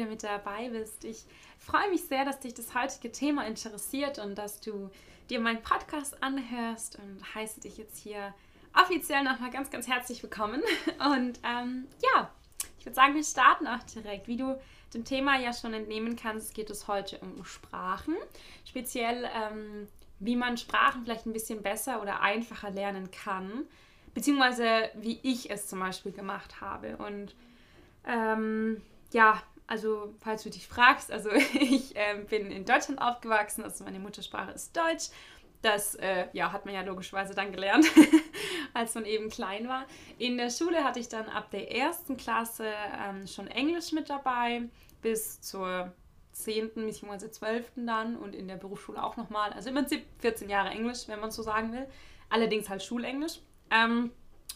wieder mit dabei bist. Ich freue mich sehr, dass dich das heutige Thema interessiert und dass du dir meinen Podcast anhörst und heiße dich jetzt hier offiziell nochmal ganz, ganz herzlich willkommen. Und ähm, ja, ich würde sagen, wir starten auch direkt. Wie du dem Thema ja schon entnehmen kannst, geht es heute um Sprachen. Speziell, ähm, wie man Sprachen vielleicht ein bisschen besser oder einfacher lernen kann. Beziehungsweise wie ich es zum Beispiel gemacht habe. Und ähm, ja, also falls du dich fragst, also ich äh, bin in Deutschland aufgewachsen, also meine Muttersprache ist Deutsch. Das äh, ja, hat man ja logischerweise dann gelernt, als man eben klein war. In der Schule hatte ich dann ab der ersten Klasse ähm, schon Englisch mit dabei, bis zur 10. bzw. 12. dann und in der Berufsschule auch nochmal. Also im Prinzip 14 Jahre Englisch, wenn man so sagen will. Allerdings halt Schulenglisch. Ähm,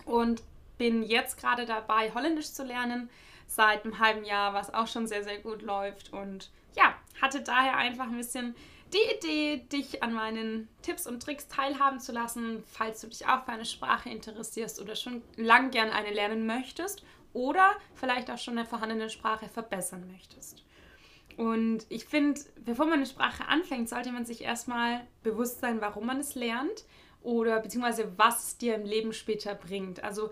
und bin jetzt gerade dabei, Holländisch zu lernen seit einem halben Jahr, was auch schon sehr, sehr gut läuft. Und ja, hatte daher einfach ein bisschen die Idee, dich an meinen Tipps und Tricks teilhaben zu lassen, falls du dich auch für eine Sprache interessierst oder schon lang gern eine lernen möchtest oder vielleicht auch schon eine vorhandene Sprache verbessern möchtest. Und ich finde, bevor man eine Sprache anfängt, sollte man sich erstmal bewusst sein, warum man es lernt oder beziehungsweise was es dir im Leben später bringt. Also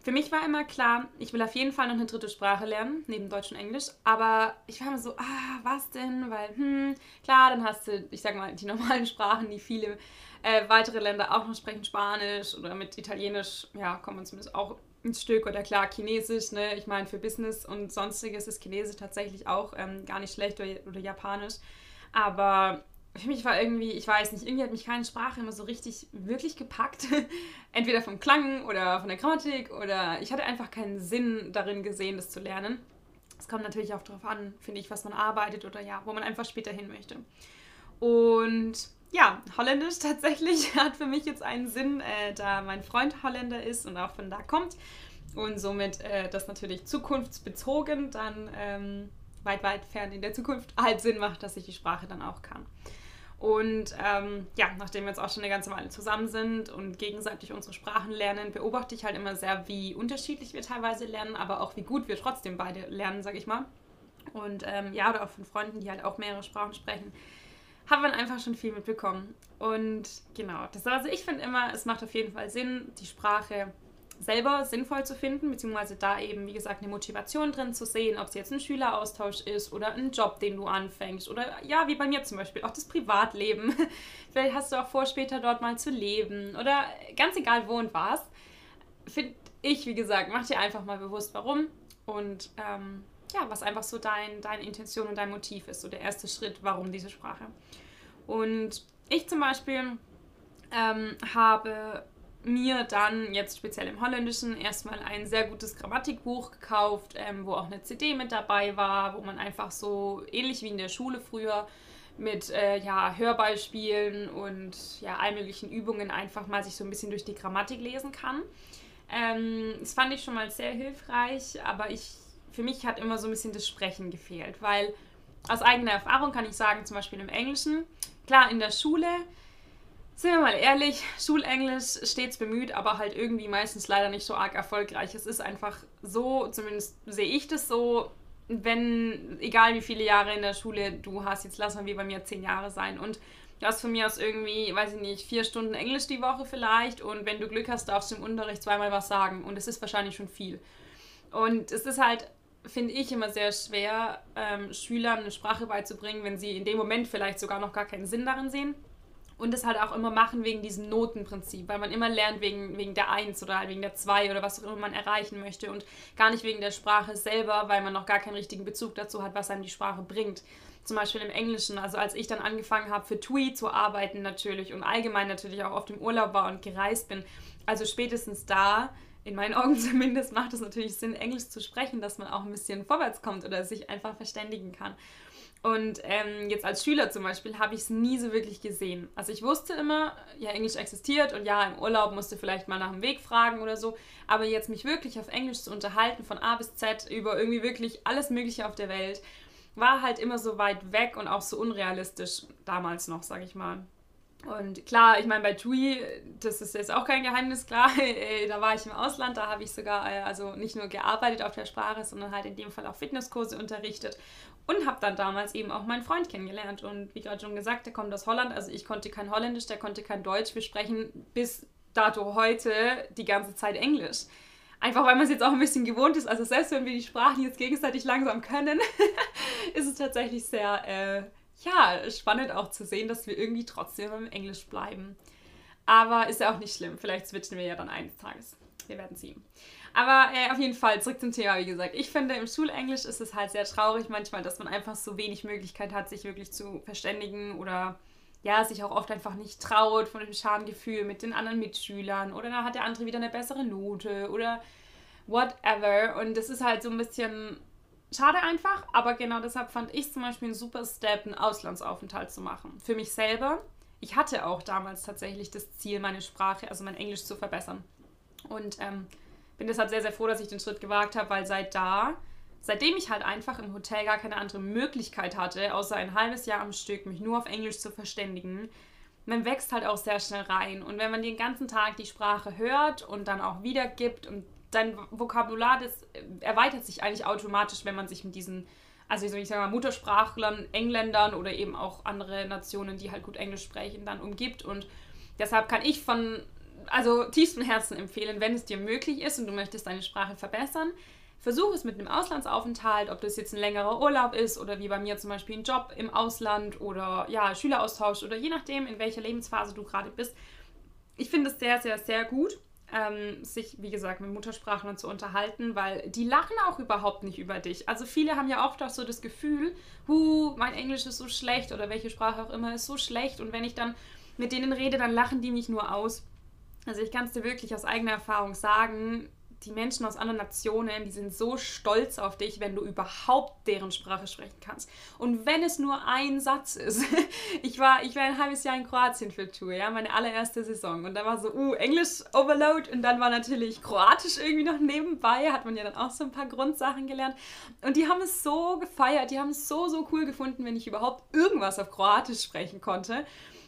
für mich war immer klar, ich will auf jeden Fall noch eine dritte Sprache lernen, neben Deutsch und Englisch. Aber ich war immer so, ah, was denn? Weil, hm, klar, dann hast du, ich sag mal, die normalen Sprachen, die viele äh, weitere Länder auch noch sprechen, Spanisch oder mit Italienisch, ja, kommt man zumindest auch ein Stück oder klar, Chinesisch, ne? Ich meine, für Business und sonstiges ist Chinesisch tatsächlich auch ähm, gar nicht schlecht oder, oder Japanisch. Aber für mich war irgendwie, ich weiß nicht, irgendwie hat mich keine Sprache immer so richtig wirklich gepackt. Entweder vom Klang oder von der Grammatik oder ich hatte einfach keinen Sinn darin gesehen, das zu lernen. Es kommt natürlich auch darauf an, finde ich, was man arbeitet oder ja, wo man einfach später hin möchte. Und ja, Holländisch tatsächlich hat für mich jetzt einen Sinn, äh, da mein Freund Holländer ist und auch von da kommt. Und somit äh, das natürlich zukunftsbezogen dann ähm, weit, weit fern in der Zukunft halt Sinn macht, dass ich die Sprache dann auch kann. Und ähm, ja, nachdem wir jetzt auch schon eine ganze Weile zusammen sind und gegenseitig unsere Sprachen lernen, beobachte ich halt immer sehr, wie unterschiedlich wir teilweise lernen, aber auch wie gut wir trotzdem beide lernen, sag ich mal. Und ähm, ja, oder auch von Freunden, die halt auch mehrere Sprachen sprechen, hat man einfach schon viel mitbekommen. Und genau, das also ich finde immer, es macht auf jeden Fall Sinn, die Sprache selber sinnvoll zu finden, beziehungsweise da eben, wie gesagt, eine Motivation drin zu sehen, ob es jetzt ein Schüleraustausch ist oder ein Job, den du anfängst oder ja, wie bei mir zum Beispiel, auch das Privatleben. Vielleicht hast du auch vor, später dort mal zu leben oder ganz egal wo und was. Finde ich, wie gesagt, mach dir einfach mal bewusst, warum und ähm, ja, was einfach so dein, deine Intention und dein Motiv ist, so der erste Schritt, warum diese Sprache. Und ich zum Beispiel ähm, habe mir dann jetzt speziell im Holländischen erstmal ein sehr gutes Grammatikbuch gekauft, ähm, wo auch eine CD mit dabei war, wo man einfach so ähnlich wie in der Schule früher mit äh, ja, Hörbeispielen und ja, all möglichen Übungen einfach mal sich so ein bisschen durch die Grammatik lesen kann. Ähm, das fand ich schon mal sehr hilfreich, aber ich, für mich hat immer so ein bisschen das Sprechen gefehlt, weil aus eigener Erfahrung kann ich sagen, zum Beispiel im Englischen, klar, in der Schule sind wir mal ehrlich, Schulenglisch stets bemüht, aber halt irgendwie meistens leider nicht so arg erfolgreich. Es ist einfach so, zumindest sehe ich das so, wenn, egal wie viele Jahre in der Schule du hast, jetzt lass mal wie bei mir zehn Jahre sein und du hast von mir aus irgendwie, weiß ich nicht, vier Stunden Englisch die Woche vielleicht und wenn du Glück hast, darfst du im Unterricht zweimal was sagen und es ist wahrscheinlich schon viel. Und es ist halt, finde ich, immer sehr schwer, ähm, Schülern eine Sprache beizubringen, wenn sie in dem Moment vielleicht sogar noch gar keinen Sinn darin sehen und das halt auch immer machen wegen diesem Notenprinzip, weil man immer lernt wegen, wegen der 1 oder halt wegen der 2 oder was auch immer man erreichen möchte und gar nicht wegen der Sprache selber, weil man noch gar keinen richtigen Bezug dazu hat, was einem die Sprache bringt. Zum Beispiel im Englischen, also als ich dann angefangen habe für TUI zu arbeiten natürlich und allgemein natürlich auch auf dem Urlaub war und gereist bin, also spätestens da in meinen Augen zumindest macht es natürlich Sinn, Englisch zu sprechen, dass man auch ein bisschen vorwärts kommt oder sich einfach verständigen kann. Und ähm, jetzt als Schüler zum Beispiel habe ich es nie so wirklich gesehen. Also ich wusste immer, ja, Englisch existiert und ja, im Urlaub musste vielleicht mal nach dem Weg fragen oder so. Aber jetzt mich wirklich auf Englisch zu unterhalten, von A bis Z, über irgendwie wirklich alles Mögliche auf der Welt, war halt immer so weit weg und auch so unrealistisch damals noch, sage ich mal. Und klar, ich meine, bei TUI, das ist jetzt auch kein Geheimnis, klar, äh, da war ich im Ausland, da habe ich sogar äh, also nicht nur gearbeitet auf der Sprache, sondern halt in dem Fall auch Fitnesskurse unterrichtet und habe dann damals eben auch meinen Freund kennengelernt. Und wie gerade schon gesagt, der kommt aus Holland, also ich konnte kein Holländisch, der konnte kein Deutsch. Wir sprechen bis dato heute die ganze Zeit Englisch. Einfach weil man es jetzt auch ein bisschen gewohnt ist. Also selbst wenn wir die Sprachen jetzt gegenseitig langsam können, ist es tatsächlich sehr äh, ja, spannend auch zu sehen, dass wir irgendwie trotzdem im Englisch bleiben. Aber ist ja auch nicht schlimm. Vielleicht switchen wir ja dann eines Tages. Wir werden sehen. Aber äh, auf jeden Fall zurück zum Thema, wie gesagt. Ich finde, im Schulenglisch ist es halt sehr traurig manchmal, dass man einfach so wenig Möglichkeit hat, sich wirklich zu verständigen oder ja, sich auch oft einfach nicht traut von dem Schamgefühl mit den anderen Mitschülern oder dann hat der andere wieder eine bessere Note oder whatever. Und das ist halt so ein bisschen schade einfach, aber genau deshalb fand ich zum Beispiel einen super Step, einen Auslandsaufenthalt zu machen. Für mich selber. Ich hatte auch damals tatsächlich das Ziel, meine Sprache, also mein Englisch zu verbessern. Und ähm, bin deshalb sehr, sehr froh, dass ich den Schritt gewagt habe, weil seit da, seitdem ich halt einfach im Hotel gar keine andere Möglichkeit hatte, außer ein halbes Jahr am Stück, mich nur auf Englisch zu verständigen, man wächst halt auch sehr schnell rein. Und wenn man den ganzen Tag die Sprache hört und dann auch wiedergibt und dein Vokabular, das erweitert sich eigentlich automatisch, wenn man sich mit diesen, also ich sage mal, Muttersprachlern, Engländern oder eben auch andere Nationen, die halt gut Englisch sprechen, dann umgibt. Und deshalb kann ich von, also tiefstem Herzen empfehlen, wenn es dir möglich ist und du möchtest deine Sprache verbessern, versuch es mit einem Auslandsaufenthalt, ob das jetzt ein längerer Urlaub ist oder wie bei mir zum Beispiel ein Job im Ausland oder ja, Schüleraustausch oder je nachdem, in welcher Lebensphase du gerade bist. Ich finde es sehr, sehr, sehr gut ähm, sich, wie gesagt, mit Muttersprachlern zu unterhalten, weil die lachen auch überhaupt nicht über dich. Also viele haben ja oft auch so das Gefühl, hu, mein Englisch ist so schlecht oder welche Sprache auch immer ist so schlecht und wenn ich dann mit denen rede, dann lachen die mich nur aus. Also ich kann es dir wirklich aus eigener Erfahrung sagen, die Menschen aus anderen Nationen, die sind so stolz auf dich, wenn du überhaupt deren Sprache sprechen kannst. Und wenn es nur ein Satz ist. Ich war, ich war ein halbes Jahr in Kroatien für Tour, ja, meine allererste Saison. Und da war so, uh, Englisch Overload. Und dann war natürlich Kroatisch irgendwie noch nebenbei. Hat man ja dann auch so ein paar Grundsachen gelernt. Und die haben es so gefeiert. Die haben es so, so cool gefunden, wenn ich überhaupt irgendwas auf Kroatisch sprechen konnte.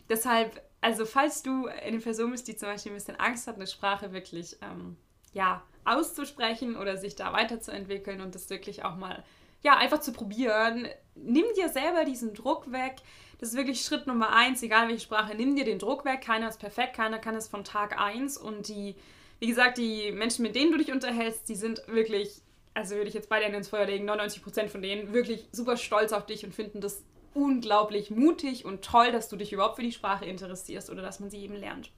Deshalb, also falls du eine Person bist, die zum Beispiel ein bisschen Angst hat, eine Sprache wirklich, ähm, ja, auszusprechen oder sich da weiterzuentwickeln und das wirklich auch mal, ja, einfach zu probieren. Nimm dir selber diesen Druck weg. Das ist wirklich Schritt Nummer eins, egal welche Sprache, nimm dir den Druck weg. Keiner ist perfekt, keiner kann es von Tag eins und die, wie gesagt, die Menschen, mit denen du dich unterhältst, die sind wirklich, also würde ich jetzt beide ins Feuer legen, 99% von denen wirklich super stolz auf dich und finden das unglaublich mutig und toll, dass du dich überhaupt für die Sprache interessierst oder dass man sie eben lernt.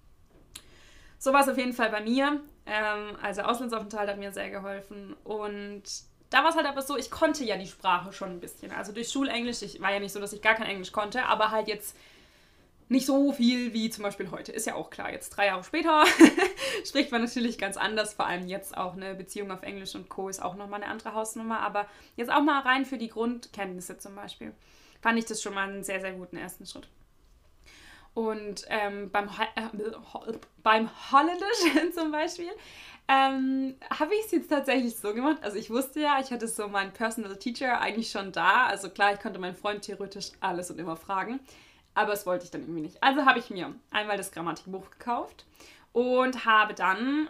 So war es auf jeden Fall bei mir. Ähm, also Auslandsaufenthalt hat mir sehr geholfen. Und da war es halt aber so, ich konnte ja die Sprache schon ein bisschen. Also durch Schulenglisch, ich war ja nicht so, dass ich gar kein Englisch konnte, aber halt jetzt nicht so viel wie zum Beispiel heute. Ist ja auch klar, jetzt drei Jahre später spricht man natürlich ganz anders. Vor allem jetzt auch eine Beziehung auf Englisch und Co. ist auch nochmal eine andere Hausnummer. Aber jetzt auch mal rein für die Grundkenntnisse zum Beispiel, fand ich das schon mal einen sehr, sehr guten ersten Schritt. Und ähm, beim, äh, beim Holländisch zum Beispiel ähm, habe ich es jetzt tatsächlich so gemacht. Also ich wusste ja, ich hatte so meinen Personal Teacher eigentlich schon da. Also klar, ich konnte meinen Freund theoretisch alles und immer fragen. Aber das wollte ich dann irgendwie nicht. Also habe ich mir einmal das Grammatikbuch gekauft und habe dann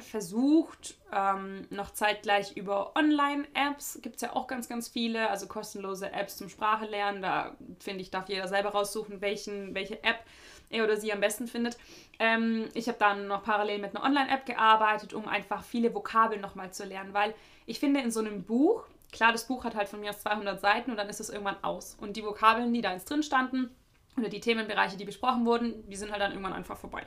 versucht, ähm, noch zeitgleich über Online-Apps, gibt es ja auch ganz, ganz viele, also kostenlose Apps zum Sprache lernen. Da finde ich, darf jeder selber raussuchen, welchen, welche App er oder sie am besten findet. Ähm, ich habe dann noch parallel mit einer Online-App gearbeitet, um einfach viele Vokabeln nochmal zu lernen, weil ich finde, in so einem Buch, klar, das Buch hat halt von mir aus 200 Seiten und dann ist es irgendwann aus. Und die Vokabeln, die da jetzt drin standen, oder die Themenbereiche, die besprochen wurden, die sind halt dann irgendwann einfach vorbei.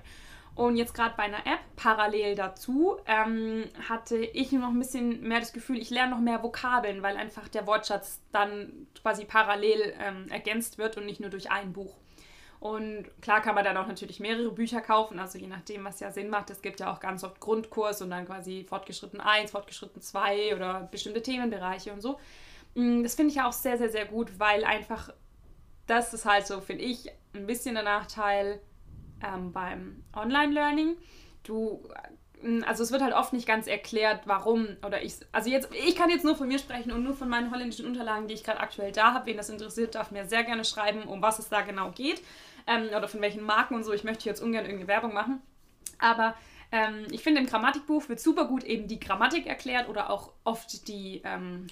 Und jetzt gerade bei einer App, parallel dazu, ähm, hatte ich noch ein bisschen mehr das Gefühl, ich lerne noch mehr Vokabeln, weil einfach der Wortschatz dann quasi parallel ähm, ergänzt wird und nicht nur durch ein Buch. Und klar kann man dann auch natürlich mehrere Bücher kaufen, also je nachdem, was ja Sinn macht. Es gibt ja auch ganz oft Grundkurs und dann quasi fortgeschritten 1, fortgeschritten 2 oder bestimmte Themenbereiche und so. Mm, das finde ich ja auch sehr, sehr, sehr gut, weil einfach das ist halt so, finde ich, ein bisschen der Nachteil ähm, beim Online-Learning. Du hm, also es wird halt oft nicht ganz erklärt, warum oder ich, also jetzt, ich kann jetzt nur von mir sprechen und nur von meinen holländischen Unterlagen, die ich gerade aktuell da habe. Wen das interessiert, darf mir sehr gerne schreiben, um was es da genau geht ähm, oder von welchen Marken und so. Ich möchte jetzt ungern irgendeine Werbung machen, aber ähm, ich finde, im Grammatikbuch wird super gut eben die Grammatik erklärt oder auch oft die, ähm,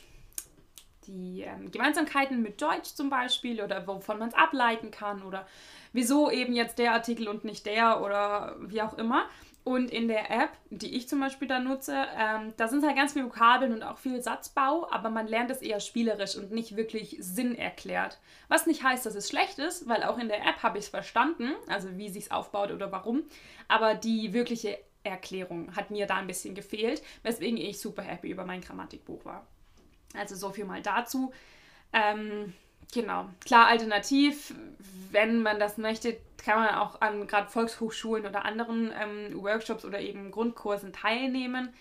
die ähm, Gemeinsamkeiten mit Deutsch zum Beispiel oder wovon man es ableiten kann oder wieso eben jetzt der Artikel und nicht der oder wie auch immer. Und in der App, die ich zum Beispiel da nutze, ähm, da sind halt ganz viele Vokabeln und auch viel Satzbau, aber man lernt es eher spielerisch und nicht wirklich Sinn erklärt. Was nicht heißt, dass es schlecht ist, weil auch in der App habe ich es verstanden, also wie sich aufbaut oder warum. Aber die wirkliche Erklärung hat mir da ein bisschen gefehlt, weswegen ich super happy über mein Grammatikbuch war. Also so viel mal dazu. Ähm, genau, klar, alternativ, wenn man das möchte, kann man auch an gerade Volkshochschulen oder anderen ähm, Workshops oder eben Grundkursen teilnehmen.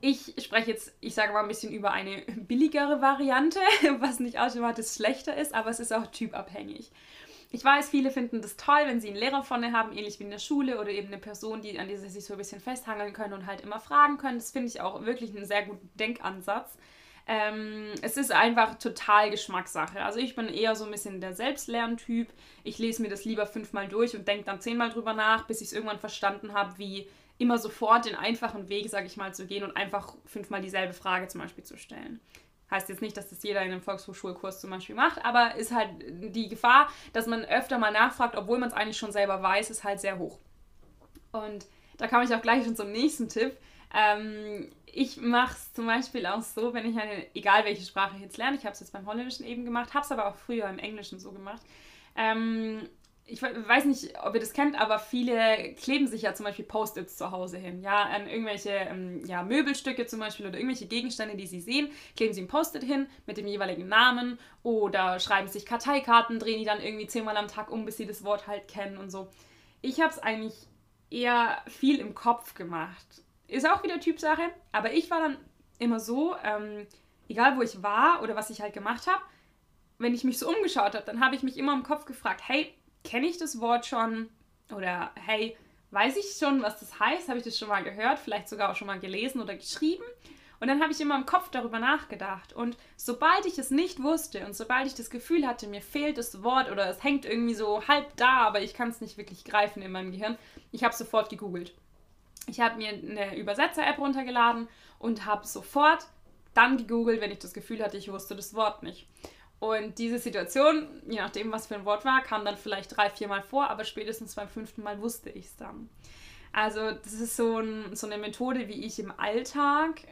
Ich spreche jetzt, ich sage mal ein bisschen über eine billigere Variante, was nicht automatisch schlechter ist, aber es ist auch typabhängig. Ich weiß, viele finden das toll, wenn sie einen Lehrer vorne haben, ähnlich wie in der Schule oder eben eine Person, die, an die sie sich so ein bisschen festhangeln können und halt immer fragen können. Das finde ich auch wirklich einen sehr guten Denkansatz. Ähm, es ist einfach total Geschmackssache. Also ich bin eher so ein bisschen der Selbstlerntyp. Ich lese mir das lieber fünfmal durch und denke dann zehnmal drüber nach, bis ich es irgendwann verstanden habe, wie immer sofort den einfachen Weg, sage ich mal, zu gehen und einfach fünfmal dieselbe Frage zum Beispiel zu stellen. Heißt jetzt nicht, dass das jeder in einem Volkshochschulkurs zum Beispiel macht, aber ist halt die Gefahr, dass man öfter mal nachfragt, obwohl man es eigentlich schon selber weiß, ist halt sehr hoch. Und da komme ich auch gleich schon zum nächsten Tipp. Ähm, ich mache es zum Beispiel auch so, wenn ich eine, egal welche Sprache ich jetzt lerne, ich habe es jetzt beim Holländischen eben gemacht, habe es aber auch früher im Englischen so gemacht. Ähm, ich weiß nicht, ob ihr das kennt, aber viele kleben sich ja zum Beispiel Post-its zu Hause hin. Ja, an irgendwelche ähm, ja, Möbelstücke zum Beispiel oder irgendwelche Gegenstände, die sie sehen, kleben sie ein Post-it hin mit dem jeweiligen Namen oder schreiben sich Karteikarten, drehen die dann irgendwie zehnmal am Tag um, bis sie das Wort halt kennen und so. Ich habe es eigentlich eher viel im Kopf gemacht. Ist auch wieder Typsache, aber ich war dann immer so, ähm, egal wo ich war oder was ich halt gemacht habe, wenn ich mich so umgeschaut habe, dann habe ich mich immer im Kopf gefragt, hey, kenne ich das Wort schon? Oder hey, weiß ich schon, was das heißt? Habe ich das schon mal gehört? Vielleicht sogar auch schon mal gelesen oder geschrieben? Und dann habe ich immer im Kopf darüber nachgedacht. Und sobald ich es nicht wusste und sobald ich das Gefühl hatte, mir fehlt das Wort oder es hängt irgendwie so halb da, aber ich kann es nicht wirklich greifen in meinem Gehirn, ich habe sofort gegoogelt. Ich habe mir eine Übersetzer-App runtergeladen und habe sofort dann gegoogelt, wenn ich das Gefühl hatte, ich wusste das Wort nicht. Und diese Situation, je nachdem, was für ein Wort war, kam dann vielleicht drei, vier Mal vor, aber spätestens beim fünften Mal wusste ich es dann. Also das ist so, ein, so eine Methode, wie ich im Alltag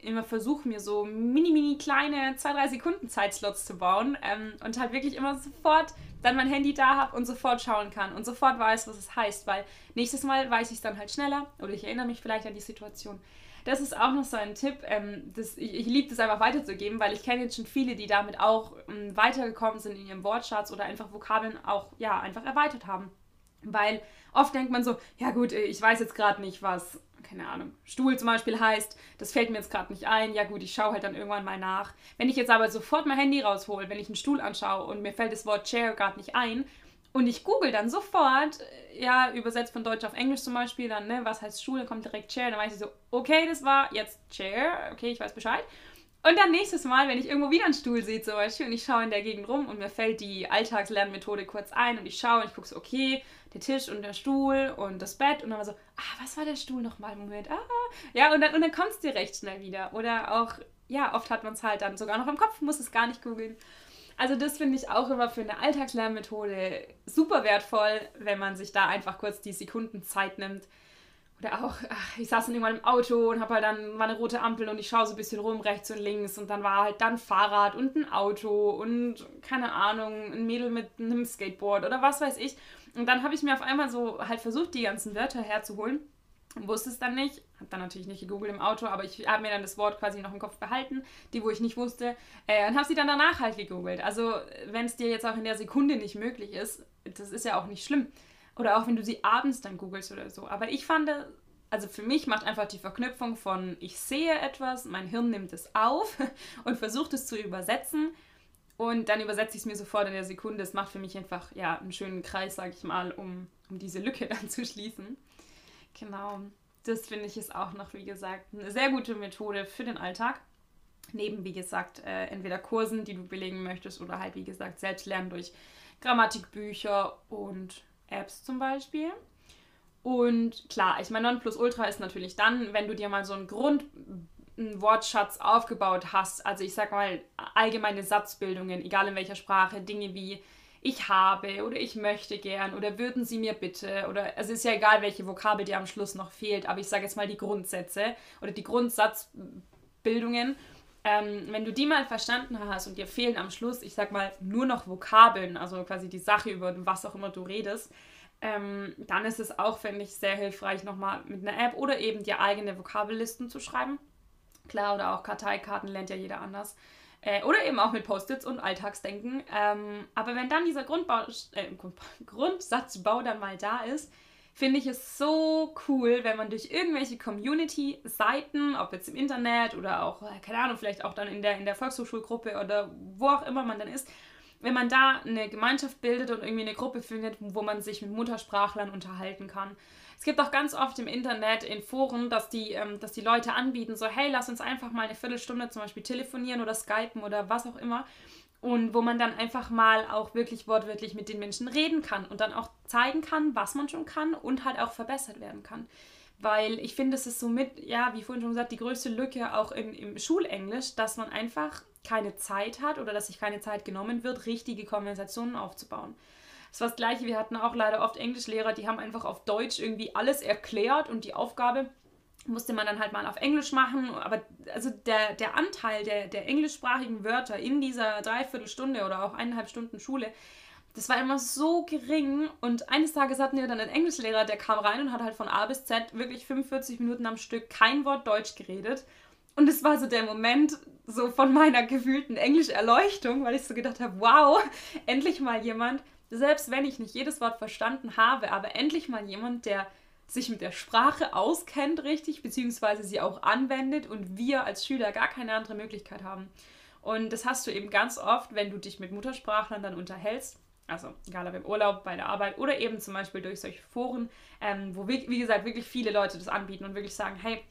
immer versuche, mir so mini, mini kleine 2-3 Sekunden Zeitslots zu bauen ähm, und halt wirklich immer sofort dann mein Handy da habe und sofort schauen kann und sofort weiß, was es heißt, weil nächstes Mal weiß ich es dann halt schneller oder ich erinnere mich vielleicht an die Situation das ist auch noch so ein Tipp. Ähm, das, ich, ich liebe das einfach weiterzugeben, weil ich kenne jetzt schon viele, die damit auch ähm, weitergekommen sind in ihrem Wortschatz oder einfach Vokabeln auch ja einfach erweitert haben. Weil oft denkt man so, ja gut, äh, ich weiß jetzt gerade nicht, was, keine Ahnung, Stuhl zum Beispiel heißt, das fällt mir jetzt gerade nicht ein, ja gut, ich schaue halt dann irgendwann mal nach. Wenn ich jetzt aber sofort mein Handy raushole, wenn ich einen Stuhl anschaue und mir fällt das Wort Chair gerade nicht ein, und ich google dann sofort, äh, ja, übersetzt von Deutsch auf Englisch zum Beispiel, dann, ne, was heißt Schule, kommt direkt Chair, dann weiß ich so, okay, das war jetzt Chair, okay, ich weiß Bescheid. Und dann nächstes Mal, wenn ich irgendwo wieder einen Stuhl sehe zum Beispiel und ich schaue in der Gegend rum und mir fällt die Alltagslernmethode kurz ein und ich schaue und ich gucke so, okay, der Tisch und der Stuhl und das Bett und dann war so, ah, was war der Stuhl nochmal? Moment, ah, ja, und dann, und dann kommt es dir recht schnell wieder. Oder auch, ja, oft hat man es halt dann sogar noch im Kopf, muss es gar nicht googeln. Also das finde ich auch immer für eine Alltagslernmethode super wertvoll, wenn man sich da einfach kurz die Sekunden Zeit nimmt. Oder auch, ach, ich saß dann irgendwann im Auto und habe halt dann war eine rote Ampel und ich schaue so ein bisschen rum, rechts und links und dann war halt dann Fahrrad und ein Auto und keine Ahnung, ein Mädel mit einem Skateboard oder was weiß ich. Und dann habe ich mir auf einmal so halt versucht, die ganzen Wörter herzuholen wusste es dann nicht, habe dann natürlich nicht gegoogelt im Auto, aber ich habe mir dann das Wort quasi noch im Kopf behalten, die, wo ich nicht wusste, äh, und habe sie dann danach halt gegoogelt. Also wenn es dir jetzt auch in der Sekunde nicht möglich ist, das ist ja auch nicht schlimm. Oder auch wenn du sie abends dann googelst oder so. Aber ich fand, also für mich macht einfach die Verknüpfung von ich sehe etwas, mein Hirn nimmt es auf und versucht es zu übersetzen. Und dann übersetze ich es mir sofort in der Sekunde. Es macht für mich einfach ja, einen schönen Kreis, sage ich mal, um, um diese Lücke dann zu schließen. Genau. das finde ich ist auch noch, wie gesagt, eine sehr gute Methode für den Alltag. Neben, wie gesagt, äh, entweder Kursen, die du belegen möchtest, oder halt, wie gesagt, selbst lernen durch Grammatikbücher und Apps zum Beispiel. Und klar, ich meine, Nonplusultra ist natürlich dann, wenn du dir mal so einen Grundwortschatz aufgebaut hast. Also ich sag mal, allgemeine Satzbildungen, egal in welcher Sprache, Dinge wie ich habe oder ich möchte gern oder würden Sie mir bitte oder es ist ja egal, welche Vokabel dir am Schluss noch fehlt, aber ich sage jetzt mal die Grundsätze oder die Grundsatzbildungen. Ähm, wenn du die mal verstanden hast und dir fehlen am Schluss, ich sag mal, nur noch Vokabeln, also quasi die Sache, über was auch immer du redest, ähm, dann ist es auch, finde ich, sehr hilfreich, nochmal mit einer App oder eben dir eigene Vokabellisten zu schreiben. Klar, oder auch Karteikarten lernt ja jeder anders. Äh, oder eben auch mit Post-its und Alltagsdenken. Ähm, aber wenn dann dieser Grundbau, äh, Grundsatzbau dann mal da ist, finde ich es so cool, wenn man durch irgendwelche Community-Seiten, ob jetzt im Internet oder auch, äh, keine Ahnung, vielleicht auch dann in der, in der Volkshochschulgruppe oder wo auch immer man dann ist, wenn man da eine Gemeinschaft bildet und irgendwie eine Gruppe findet, wo man sich mit Muttersprachlern unterhalten kann. Es gibt auch ganz oft im Internet, in Foren, dass die, ähm, dass die Leute anbieten, so, hey, lass uns einfach mal eine Viertelstunde zum Beispiel telefonieren oder skypen oder was auch immer. Und wo man dann einfach mal auch wirklich wortwörtlich mit den Menschen reden kann und dann auch zeigen kann, was man schon kann und halt auch verbessert werden kann. Weil ich finde, es ist somit, ja, wie vorhin schon gesagt, die größte Lücke auch im, im Schulenglisch, dass man einfach keine Zeit hat oder dass sich keine Zeit genommen wird, richtige Konversationen aufzubauen. Das war das Gleiche, wir hatten auch leider oft Englischlehrer, die haben einfach auf Deutsch irgendwie alles erklärt und die Aufgabe musste man dann halt mal auf Englisch machen. Aber also der, der Anteil der, der englischsprachigen Wörter in dieser Dreiviertelstunde oder auch eineinhalb Stunden Schule, das war immer so gering. Und eines Tages hatten wir dann einen Englischlehrer, der kam rein und hat halt von A bis Z wirklich 45 Minuten am Stück kein Wort Deutsch geredet. Und es war so der Moment so von meiner gefühlten Englisch-Erleuchtung, weil ich so gedacht habe, wow, endlich mal jemand, selbst wenn ich nicht jedes Wort verstanden habe, aber endlich mal jemand, der sich mit der Sprache auskennt richtig, beziehungsweise sie auch anwendet und wir als Schüler gar keine andere Möglichkeit haben. Und das hast du eben ganz oft, wenn du dich mit Muttersprachlern dann unterhältst. Also egal ob im Urlaub, bei der Arbeit oder eben zum Beispiel durch solche Foren, ähm, wo wie, wie gesagt wirklich viele Leute das anbieten und wirklich sagen, hey,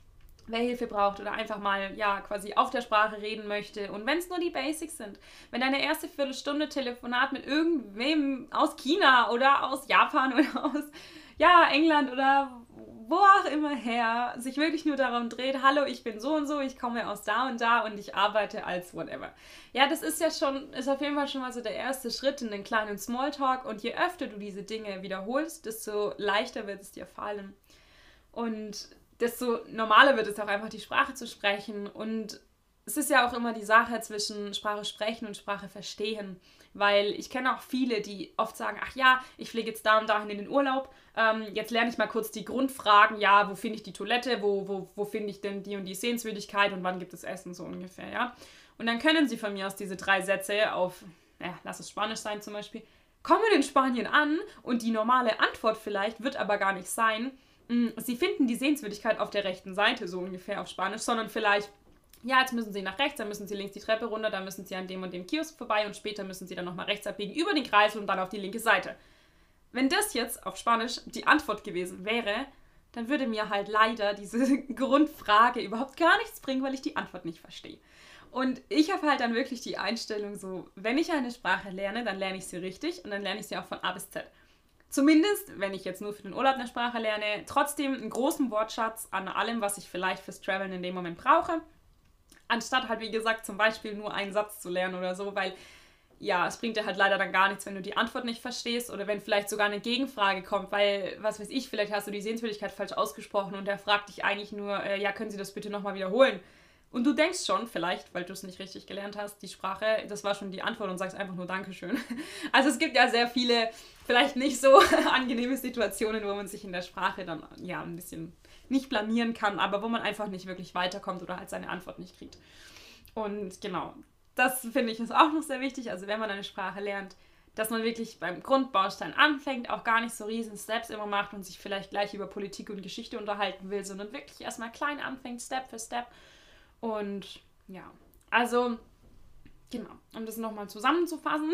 wer Hilfe braucht oder einfach mal ja quasi auf der Sprache reden möchte und wenn es nur die Basics sind. Wenn deine erste Viertelstunde Telefonat mit irgendwem aus China oder aus Japan oder aus ja, England oder wo auch immer her sich wirklich nur darum dreht, hallo, ich bin so und so, ich komme aus da und da und ich arbeite als whatever. Ja, das ist ja schon, ist auf jeden Fall schon mal so der erste Schritt in den kleinen Smalltalk und je öfter du diese Dinge wiederholst, desto leichter wird es dir fallen. Und desto normaler wird es auch einfach, die Sprache zu sprechen. Und es ist ja auch immer die Sache zwischen Sprache sprechen und Sprache verstehen. Weil ich kenne auch viele, die oft sagen, ach ja, ich fliege jetzt da und dahin in den Urlaub. Ähm, jetzt lerne ich mal kurz die Grundfragen. Ja, wo finde ich die Toilette? Wo, wo, wo finde ich denn die und die Sehenswürdigkeit? Und wann gibt es Essen? So ungefähr, ja. Und dann können sie von mir aus diese drei Sätze auf, ja, lass es Spanisch sein zum Beispiel, kommen in Spanien an und die normale Antwort vielleicht wird aber gar nicht sein, Mm, sie finden die Sehenswürdigkeit auf der rechten Seite, so ungefähr auf Spanisch, sondern vielleicht, ja, jetzt müssen Sie nach rechts, dann müssen Sie links die Treppe runter, dann müssen Sie an dem und dem Kiosk vorbei und später müssen Sie dann nochmal rechts abbiegen über den Kreis und dann auf die linke Seite. Wenn das jetzt auf Spanisch die Antwort gewesen wäre, dann würde mir halt leider diese Grundfrage überhaupt gar nichts bringen, weil ich die Antwort nicht verstehe. Und ich habe halt dann wirklich die Einstellung so, wenn ich eine Sprache lerne, dann lerne ich sie richtig und dann lerne ich sie auch von A bis Z zumindest, wenn ich jetzt nur für den Urlaub eine Sprache lerne, trotzdem einen großen Wortschatz an allem, was ich vielleicht fürs Traveln in dem Moment brauche. Anstatt halt, wie gesagt, zum Beispiel nur einen Satz zu lernen oder so, weil ja, es bringt dir halt leider dann gar nichts, wenn du die Antwort nicht verstehst oder wenn vielleicht sogar eine Gegenfrage kommt, weil, was weiß ich, vielleicht hast du die Sehenswürdigkeit falsch ausgesprochen und der fragt dich eigentlich nur, äh, ja, können Sie das bitte nochmal wiederholen? Und du denkst schon, vielleicht, weil du es nicht richtig gelernt hast, die Sprache, das war schon die Antwort und sagst einfach nur Dankeschön. Also es gibt ja sehr viele, vielleicht nicht so angenehme Situationen, wo man sich in der Sprache dann ja ein bisschen nicht blamieren kann, aber wo man einfach nicht wirklich weiterkommt oder halt seine Antwort nicht kriegt. Und genau, das finde ich ist auch noch sehr wichtig. Also wenn man eine Sprache lernt, dass man wirklich beim Grundbaustein anfängt, auch gar nicht so riesen Steps immer macht und sich vielleicht gleich über Politik und Geschichte unterhalten will, sondern wirklich erstmal klein anfängt, Step für Step und ja, also genau, um das nochmal zusammenzufassen.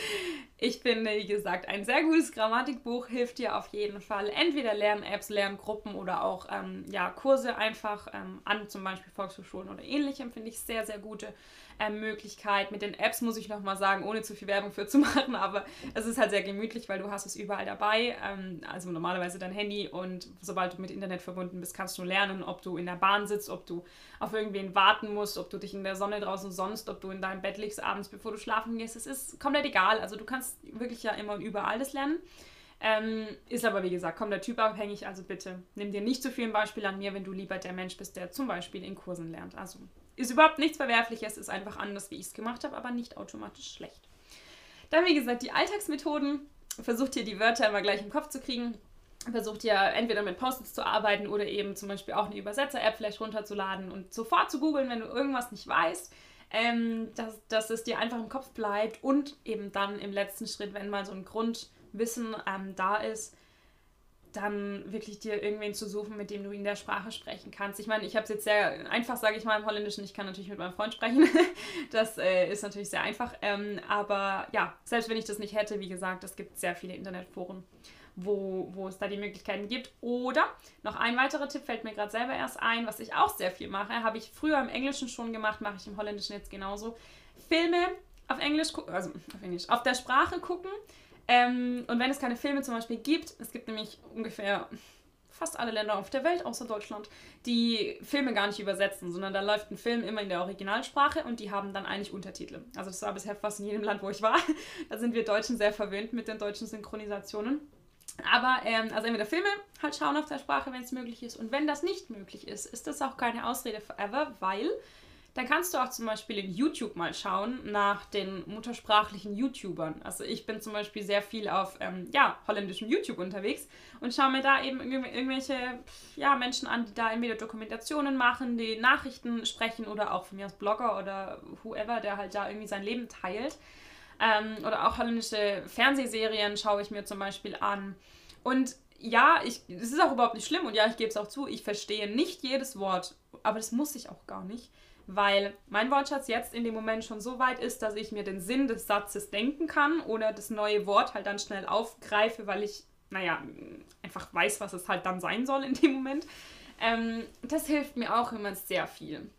Ich finde, wie gesagt, ein sehr gutes Grammatikbuch hilft dir auf jeden Fall. Entweder Lern-Apps, Lerngruppen oder auch ähm, ja, Kurse einfach ähm, an zum Beispiel Volkshochschulen oder ähnlichem, finde ich sehr, sehr gute ähm, Möglichkeit. Mit den Apps muss ich nochmal sagen, ohne zu viel Werbung für zu machen, aber es ist halt sehr gemütlich, weil du hast es überall dabei. Ähm, also normalerweise dein Handy und sobald du mit Internet verbunden bist, kannst du lernen, ob du in der Bahn sitzt, ob du auf irgendwen warten musst, ob du dich in der Sonne draußen sonst, ob du in deinem Bett liegst abends, bevor du schlafen gehst. Es ist komplett egal. Also du kannst wirklich ja immer und überall das lernen. Ähm, ist aber wie gesagt kommt der Typ abhängig, also bitte nimm dir nicht zu viel ein Beispiel an mir, wenn du lieber der Mensch bist, der zum Beispiel in Kursen lernt. Also ist überhaupt nichts Verwerfliches, ist einfach anders, wie ich es gemacht habe, aber nicht automatisch schlecht. Dann, wie gesagt, die Alltagsmethoden. Versucht ihr die Wörter immer gleich im Kopf zu kriegen. Versucht ihr entweder mit Post-its zu arbeiten oder eben zum Beispiel auch eine Übersetzer-App vielleicht runterzuladen und sofort zu googeln, wenn du irgendwas nicht weißt. Ähm, dass, dass es dir einfach im Kopf bleibt und eben dann im letzten Schritt, wenn mal so ein Grundwissen ähm, da ist, dann wirklich dir irgendwen zu suchen, mit dem du in der Sprache sprechen kannst. Ich meine, ich habe es jetzt sehr einfach, sage ich mal, im Holländischen. Ich kann natürlich mit meinem Freund sprechen. das äh, ist natürlich sehr einfach. Ähm, aber ja, selbst wenn ich das nicht hätte, wie gesagt, es gibt sehr viele Internetforen, wo, wo es da die Möglichkeiten gibt. Oder noch ein weiterer Tipp fällt mir gerade selber erst ein, was ich auch sehr viel mache. Habe ich früher im Englischen schon gemacht, mache ich im Holländischen jetzt genauso. Filme auf Englisch, also auf Englisch, auf der Sprache gucken ähm, und wenn es keine Filme zum Beispiel gibt, es gibt nämlich ungefähr fast alle Länder auf der Welt, außer Deutschland, die Filme gar nicht übersetzen, sondern da läuft ein Film immer in der Originalsprache und die haben dann eigentlich Untertitel. Also das war bisher fast in jedem Land, wo ich war. da sind wir Deutschen sehr verwöhnt mit den deutschen Synchronisationen. Aber ähm, also entweder Filme halt schauen auf der Sprache, wenn es möglich ist. Und wenn das nicht möglich ist, ist das auch keine Ausrede forever, weil dann kannst du auch zum Beispiel in YouTube mal schauen nach den muttersprachlichen YouTubern. Also ich bin zum Beispiel sehr viel auf ähm, ja, holländischem YouTube unterwegs und schaue mir da eben irgendwelche ja, Menschen an, die da entweder Dokumentationen machen, die Nachrichten sprechen oder auch von mir als Blogger oder whoever, der halt da irgendwie sein Leben teilt. Ähm, oder auch holländische Fernsehserien schaue ich mir zum Beispiel an. Und ja, es ist auch überhaupt nicht schlimm und ja, ich gebe es auch zu, ich verstehe nicht jedes Wort, aber das muss ich auch gar nicht weil mein Wortschatz jetzt in dem Moment schon so weit ist, dass ich mir den Sinn des Satzes denken kann oder das neue Wort halt dann schnell aufgreife, weil ich, naja, einfach weiß, was es halt dann sein soll in dem Moment. Ähm, das hilft mir auch immer sehr viel.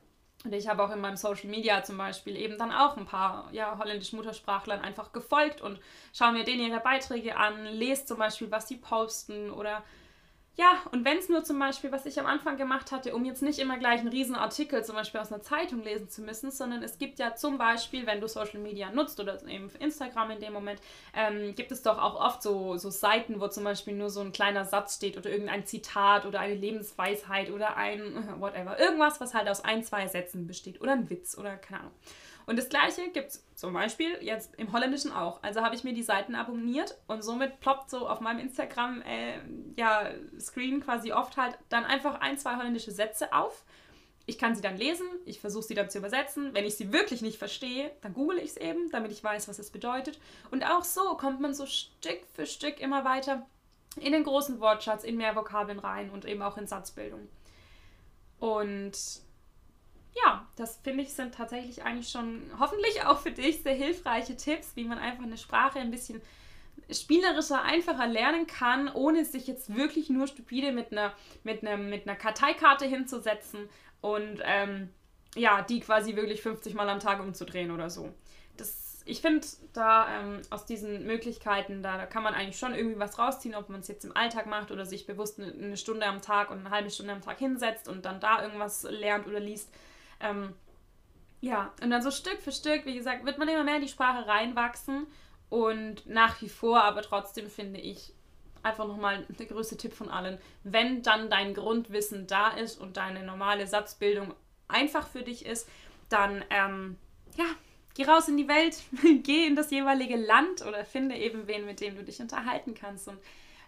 Und ich habe auch in meinem Social Media zum Beispiel eben dann auch ein paar ja, holländische Muttersprachlern einfach gefolgt und schaue mir denen ihre Beiträge an, lese zum Beispiel, was sie posten oder ja, und wenn es nur zum Beispiel, was ich am Anfang gemacht hatte, um jetzt nicht immer gleich einen riesen Artikel zum Beispiel aus einer Zeitung lesen zu müssen, sondern es gibt ja zum Beispiel, wenn du Social Media nutzt oder eben Instagram in dem Moment, ähm, gibt es doch auch oft so, so Seiten, wo zum Beispiel nur so ein kleiner Satz steht oder irgendein Zitat oder eine Lebensweisheit oder ein whatever, irgendwas, was halt aus ein, zwei Sätzen besteht oder ein Witz oder keine Ahnung. Und das gleiche gibt es zum Beispiel jetzt im Holländischen auch. Also habe ich mir die Seiten abonniert und somit ploppt so auf meinem Instagram äh, ja, quasi oft halt dann einfach ein, zwei holländische Sätze auf. Ich kann sie dann lesen, ich versuche sie dann zu übersetzen. Wenn ich sie wirklich nicht verstehe, dann google ich es eben, damit ich weiß, was es bedeutet. Und auch so kommt man so Stück für Stück immer weiter in den großen Wortschatz, in mehr Vokabeln rein und eben auch in Satzbildung. Und das finde ich sind tatsächlich eigentlich schon hoffentlich auch für dich sehr hilfreiche Tipps, wie man einfach eine Sprache ein bisschen spielerischer, einfacher lernen kann, ohne sich jetzt wirklich nur stupide mit einer, mit einer, mit einer Karteikarte hinzusetzen und ähm, ja, die quasi wirklich 50 Mal am Tag umzudrehen oder so. Das, ich finde, da ähm, aus diesen Möglichkeiten, da, da, kann man eigentlich schon irgendwie was rausziehen, ob man es jetzt im Alltag macht oder sich bewusst eine, eine Stunde am Tag und eine halbe Stunde am Tag hinsetzt und dann da irgendwas lernt oder liest. Ähm, ja, und dann so Stück für Stück, wie gesagt, wird man immer mehr in die Sprache reinwachsen. Und nach wie vor, aber trotzdem finde ich einfach nochmal der größte Tipp von allen, wenn dann dein Grundwissen da ist und deine normale Satzbildung einfach für dich ist, dann ähm, ja, geh raus in die Welt, geh in das jeweilige Land oder finde eben wen, mit dem du dich unterhalten kannst. Und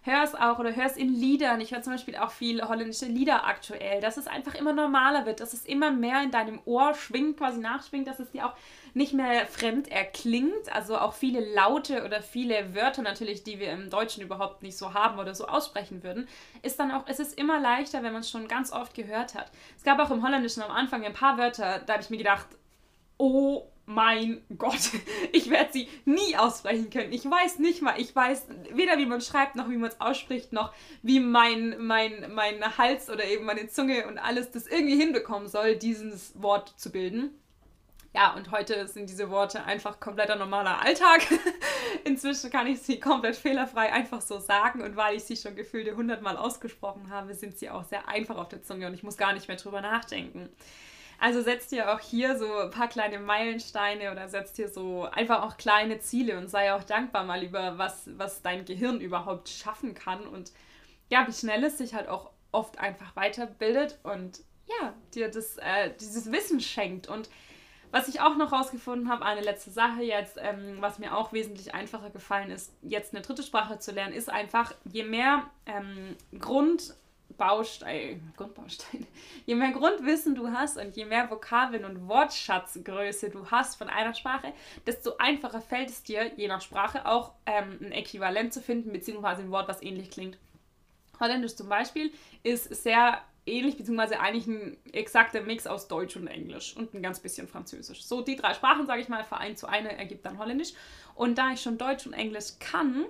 hör es auch oder hör es in Liedern. Ich höre zum Beispiel auch viel holländische Lieder aktuell, dass es einfach immer normaler wird, dass es immer mehr in deinem Ohr schwingt, quasi nachschwingt, dass es dir auch nicht mehr fremd erklingt. Also auch viele Laute oder viele Wörter natürlich, die wir im Deutschen überhaupt nicht so haben oder so aussprechen würden, ist dann auch, es ist immer leichter, wenn man es schon ganz oft gehört hat. Es gab auch im Holländischen am Anfang ein paar Wörter, da habe ich mir gedacht, oh mein Gott, ich werde sie nie aussprechen können. Ich weiß nicht mal, ich weiß weder wie man schreibt, noch wie man es ausspricht, noch wie mein, mein, mein Hals oder eben meine Zunge und alles das irgendwie hinbekommen soll, dieses Wort zu bilden. Ja, und heute sind diese Worte einfach kompletter normaler Alltag. Inzwischen kann ich sie komplett fehlerfrei einfach so sagen und weil ich sie schon gefühlte hundertmal ausgesprochen habe, sind sie auch sehr einfach auf der Zunge und ich muss gar nicht mehr drüber nachdenken. Also setzt dir auch hier so ein paar kleine Meilensteine oder setzt dir so einfach auch kleine Ziele und sei auch dankbar mal über was, was dein Gehirn überhaupt schaffen kann und ja, wie schnell es sich halt auch oft einfach weiterbildet und ja, dir das, äh, dieses Wissen schenkt. Und was ich auch noch rausgefunden habe, eine letzte Sache jetzt, ähm, was mir auch wesentlich einfacher gefallen ist, jetzt eine dritte Sprache zu lernen, ist einfach, je mehr ähm, Grund Bausteine, Grundbausteine, je mehr Grundwissen du hast und je mehr Vokabeln und Wortschatzgröße du hast von einer Sprache, desto einfacher fällt es dir, je nach Sprache auch ähm, ein Äquivalent zu finden, beziehungsweise ein Wort, was ähnlich klingt. Holländisch zum Beispiel ist sehr ähnlich, beziehungsweise eigentlich ein exakter Mix aus Deutsch und Englisch und ein ganz bisschen Französisch. So, die drei Sprachen, sage ich mal, vereint zu einer ergibt dann Holländisch. Und da ich schon Deutsch und Englisch kann,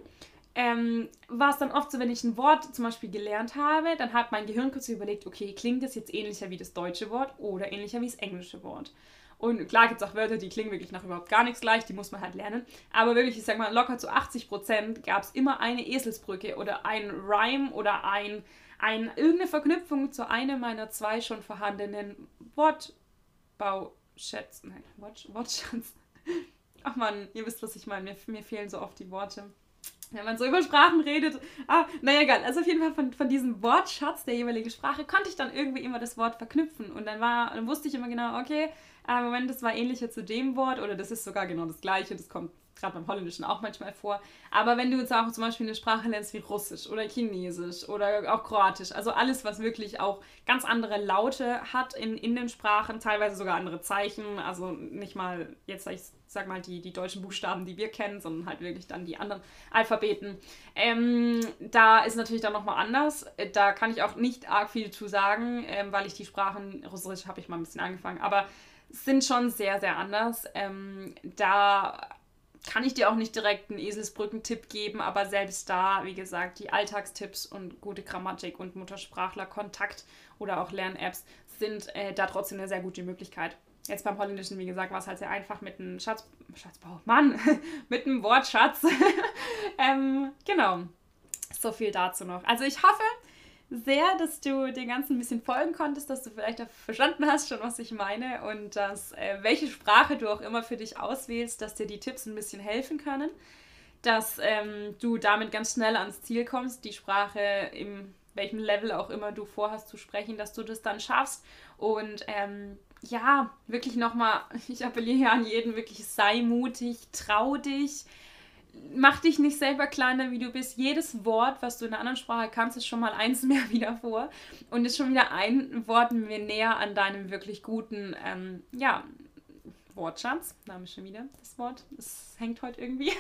ähm, war es dann oft so, wenn ich ein Wort zum Beispiel gelernt habe, dann hat mein Gehirn kurz überlegt, okay, klingt das jetzt ähnlicher wie das deutsche Wort oder ähnlicher wie das englische Wort? Und klar gibt es auch Wörter, die klingen wirklich nach überhaupt gar nichts gleich, die muss man halt lernen. Aber wirklich, ich sag mal, locker zu 80 Prozent gab es immer eine Eselsbrücke oder ein Rhyme oder ein, ein, irgendeine Verknüpfung zu einem meiner zwei schon vorhandenen Wortbauschätzen. Nein, Wort, Wortschatz. Ach man, ihr wisst, was ich meine. Mir, mir fehlen so oft die Worte wenn man so über Sprachen redet. Ah, naja, egal. Also auf jeden Fall von, von diesem Wortschatz der jeweiligen Sprache konnte ich dann irgendwie immer das Wort verknüpfen. Und dann war, dann wusste ich immer genau, okay, äh, Moment, das war ähnlicher zu dem Wort oder das ist sogar genau das gleiche, das kommt gerade beim Holländischen auch manchmal vor. Aber wenn du jetzt auch zum Beispiel eine Sprache lernst wie Russisch oder Chinesisch oder auch Kroatisch, also alles, was wirklich auch ganz andere Laute hat in, in den Sprachen, teilweise sogar andere Zeichen, also nicht mal, jetzt ich sag mal, die, die deutschen Buchstaben, die wir kennen, sondern halt wirklich dann die anderen Alphabeten. Ähm, da ist natürlich dann nochmal anders. Da kann ich auch nicht arg viel zu sagen, ähm, weil ich die Sprachen, Russisch habe ich mal ein bisschen angefangen, aber sind schon sehr, sehr anders. Ähm, da kann ich dir auch nicht direkt einen Eselsbrückentipp geben, aber selbst da, wie gesagt, die Alltagstipps und gute Grammatik und Muttersprachler-Kontakt oder auch Lern-Apps sind äh, da trotzdem eine sehr gute Möglichkeit. Jetzt beim Holländischen, wie gesagt, war es halt sehr einfach mit einem Schatz, Schatzbau, Mann, mit einem Wortschatz. ähm, genau, so viel dazu noch. Also ich hoffe, sehr, dass du dem Ganzen ein bisschen folgen konntest, dass du vielleicht verstanden hast schon, was ich meine und dass äh, welche Sprache du auch immer für dich auswählst, dass dir die Tipps ein bisschen helfen können, dass ähm, du damit ganz schnell ans Ziel kommst, die Sprache im welchem Level auch immer du vorhast zu sprechen, dass du das dann schaffst und ähm, ja, wirklich nochmal, ich appelliere an jeden, wirklich sei mutig, trau dich, mach dich nicht selber kleiner, wie du bist. Jedes Wort, was du in einer anderen Sprache kannst, ist schon mal eins mehr wieder vor und ist schon wieder ein Wort mehr näher an deinem wirklich guten, ähm, ja, Wortschatz. Name schon wieder das Wort. Es hängt heute irgendwie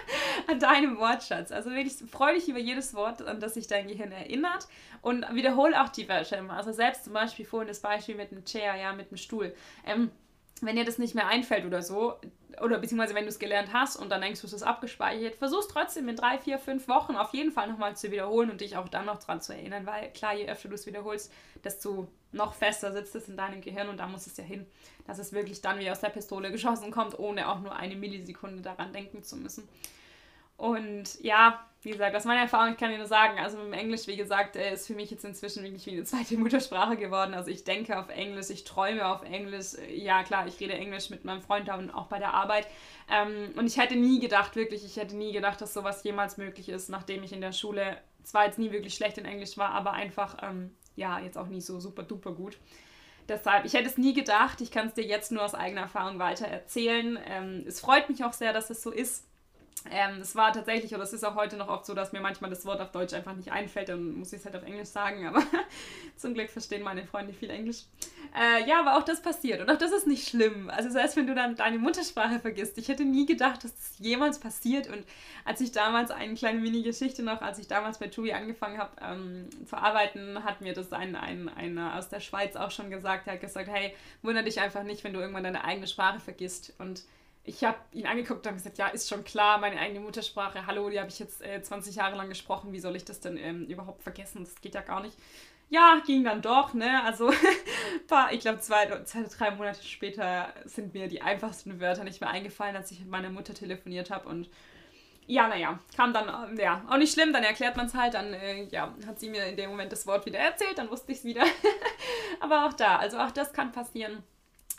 an deinem Wortschatz. Also wirklich freu dich über jedes Wort, an das sich dein Gehirn erinnert und wiederhole auch die Wörter immer. Also selbst zum Beispiel vorhin das Beispiel mit dem Chair, ja, mit dem Stuhl. Ähm, wenn dir das nicht mehr einfällt oder so, oder beziehungsweise wenn du es gelernt hast und dann denkst du, es ist abgespeichert, versuch es trotzdem in drei, vier, fünf Wochen auf jeden Fall nochmal zu wiederholen und dich auch dann noch dran zu erinnern, weil klar, je öfter du es wiederholst, desto noch fester sitzt es in deinem Gehirn und da muss es ja hin, dass es wirklich dann wie aus der Pistole geschossen kommt, ohne auch nur eine Millisekunde daran denken zu müssen. Und ja, wie gesagt, aus meiner Erfahrung, ich kann dir nur sagen, also mit dem Englisch, wie gesagt, ist für mich jetzt inzwischen wirklich wie eine zweite Muttersprache geworden. Also ich denke auf Englisch, ich träume auf Englisch. Ja, klar, ich rede Englisch mit meinem Freund und auch bei der Arbeit. Ähm, und ich hätte nie gedacht, wirklich, ich hätte nie gedacht, dass sowas jemals möglich ist, nachdem ich in der Schule zwar jetzt nie wirklich schlecht in Englisch war, aber einfach, ähm, ja, jetzt auch nie so super duper gut. Deshalb, ich hätte es nie gedacht, ich kann es dir jetzt nur aus eigener Erfahrung weiter erzählen. Ähm, es freut mich auch sehr, dass es so ist ähm, es war tatsächlich, oder es ist auch heute noch oft so, dass mir manchmal das Wort auf Deutsch einfach nicht einfällt, dann muss ich es halt auf Englisch sagen, aber zum Glück verstehen meine Freunde viel Englisch. Äh, ja, aber auch das passiert und auch das ist nicht schlimm. Also selbst wenn du dann deine Muttersprache vergisst, ich hätte nie gedacht, dass das jemals passiert und als ich damals, eine kleine Mini-Geschichte noch, als ich damals bei TUI angefangen habe ähm, zu arbeiten, hat mir das ein, ein, einer aus der Schweiz auch schon gesagt, er hat gesagt, hey, wundere dich einfach nicht, wenn du irgendwann deine eigene Sprache vergisst und ich habe ihn angeguckt und gesagt, ja, ist schon klar, meine eigene Muttersprache, hallo, die habe ich jetzt äh, 20 Jahre lang gesprochen, wie soll ich das denn ähm, überhaupt vergessen? Das geht ja gar nicht. Ja, ging dann doch, ne? Also, paar, ich glaube, zwei, zwei, drei Monate später sind mir die einfachsten Wörter nicht mehr eingefallen, als ich mit meiner Mutter telefoniert habe und ja, naja, kam dann, ja, auch nicht schlimm, dann erklärt man es halt, dann, äh, ja, hat sie mir in dem Moment das Wort wieder erzählt, dann wusste ich es wieder. Aber auch da, also auch das kann passieren.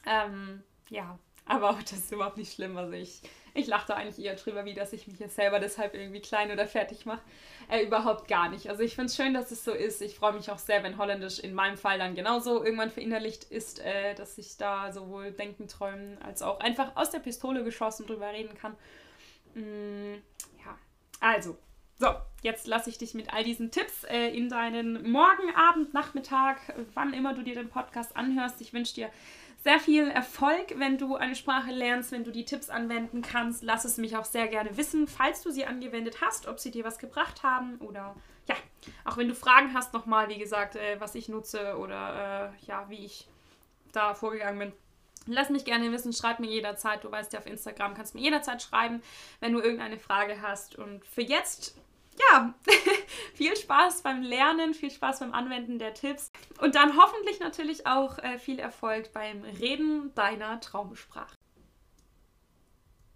Ähm, ja, aber auch das ist überhaupt nicht schlimm. Also ich, ich lache da eigentlich eher drüber, wie dass ich mich jetzt selber deshalb irgendwie klein oder fertig mache. Äh, überhaupt gar nicht. Also ich finde es schön, dass es so ist. Ich freue mich auch sehr, wenn Holländisch in meinem Fall dann genauso irgendwann verinnerlicht ist, äh, dass ich da sowohl denken, träumen, als auch einfach aus der Pistole geschossen drüber reden kann. Mm, ja, also. So, jetzt lasse ich dich mit all diesen Tipps äh, in deinen Morgen, Abend, Nachmittag, wann immer du dir den Podcast anhörst. Ich wünsche dir sehr viel Erfolg, wenn du eine Sprache lernst, wenn du die Tipps anwenden kannst. Lass es mich auch sehr gerne wissen, falls du sie angewendet hast, ob sie dir was gebracht haben oder ja, auch wenn du Fragen hast nochmal, wie gesagt, äh, was ich nutze oder äh, ja, wie ich da vorgegangen bin. Lass mich gerne wissen, schreib mir jederzeit. Du weißt ja auf Instagram, kannst mir jederzeit schreiben, wenn du irgendeine Frage hast. Und für jetzt ja, viel Spaß beim Lernen, viel Spaß beim Anwenden der Tipps und dann hoffentlich natürlich auch äh, viel Erfolg beim Reden deiner Traumsprache.